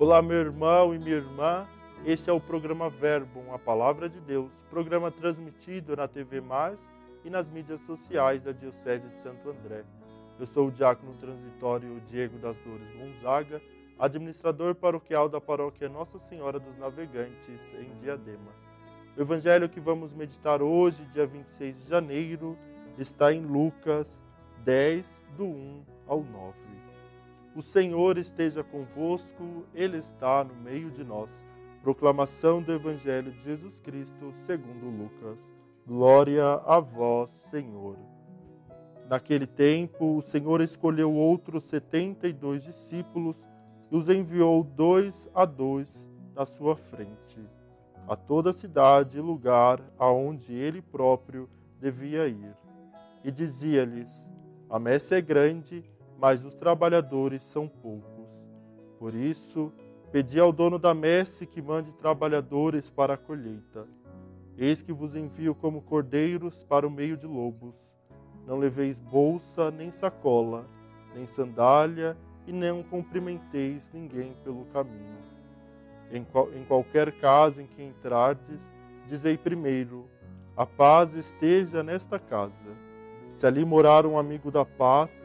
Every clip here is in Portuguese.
Olá, meu irmão e minha irmã. Este é o programa Verbo, a palavra de Deus, programa transmitido na TV Mais e nas mídias sociais da Diocese de Santo André. Eu sou o diácono transitório Diego das Dores Gonzaga, administrador paroquial da paróquia Nossa Senhora dos Navegantes, em Diadema. O evangelho que vamos meditar hoje, dia 26 de janeiro, está em Lucas 10, do 1 ao 9. O Senhor esteja convosco, Ele está no meio de nós. Proclamação do Evangelho de Jesus Cristo, segundo Lucas. Glória a vós, Senhor. Naquele tempo, o Senhor escolheu outros setenta e dois discípulos e os enviou dois a dois na sua frente, a toda cidade e lugar aonde ele próprio devia ir. E dizia-lhes: A messe é grande, mas os trabalhadores são poucos. Por isso, pedi ao dono da messe que mande trabalhadores para a colheita. Eis que vos envio como cordeiros para o meio de lobos. Não leveis bolsa, nem sacola, nem sandália, e não cumprimenteis ninguém pelo caminho. Em, qual, em qualquer casa em que entrardes, dizei primeiro: A paz esteja nesta casa. Se ali morar um amigo da paz,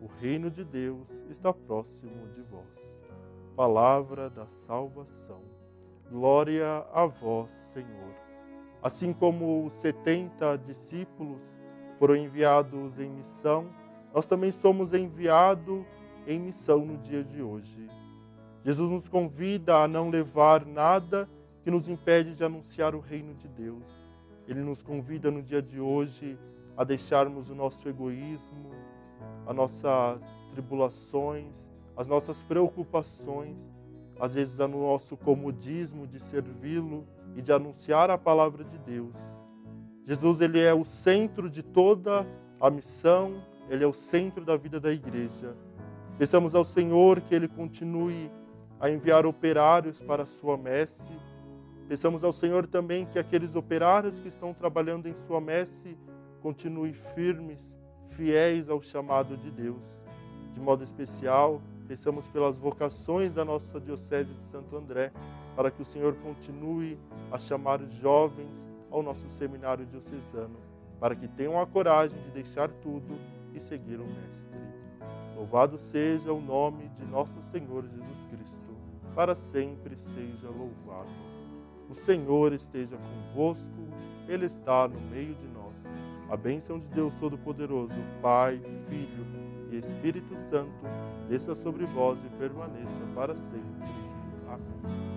o reino de Deus está próximo de vós. Palavra da salvação. Glória a vós, Senhor. Assim como os setenta discípulos foram enviados em missão, nós também somos enviados em missão no dia de hoje. Jesus nos convida a não levar nada que nos impede de anunciar o reino de Deus. Ele nos convida no dia de hoje a deixarmos o nosso egoísmo, as nossas tribulações, as nossas preocupações, às vezes o nosso comodismo de servi-lo e de anunciar a palavra de Deus. Jesus ele é o centro de toda a missão, ele é o centro da vida da igreja. Peçamos ao Senhor que ele continue a enviar operários para a sua messe. Peçamos ao Senhor também que aqueles operários que estão trabalhando em sua messe continuem firmes fiéis ao chamado de Deus. De modo especial, pensamos pelas vocações da nossa Diocese de Santo André, para que o Senhor continue a chamar os jovens ao nosso seminário diocesano, para que tenham a coragem de deixar tudo e seguir o Mestre. Louvado seja o nome de nosso Senhor Jesus Cristo, para sempre seja louvado. O Senhor esteja convosco, Ele está no meio de nós a bênção de Deus Todo-Poderoso, Pai, Filho e Espírito Santo, desça sobre vós e permaneça para sempre. Amém.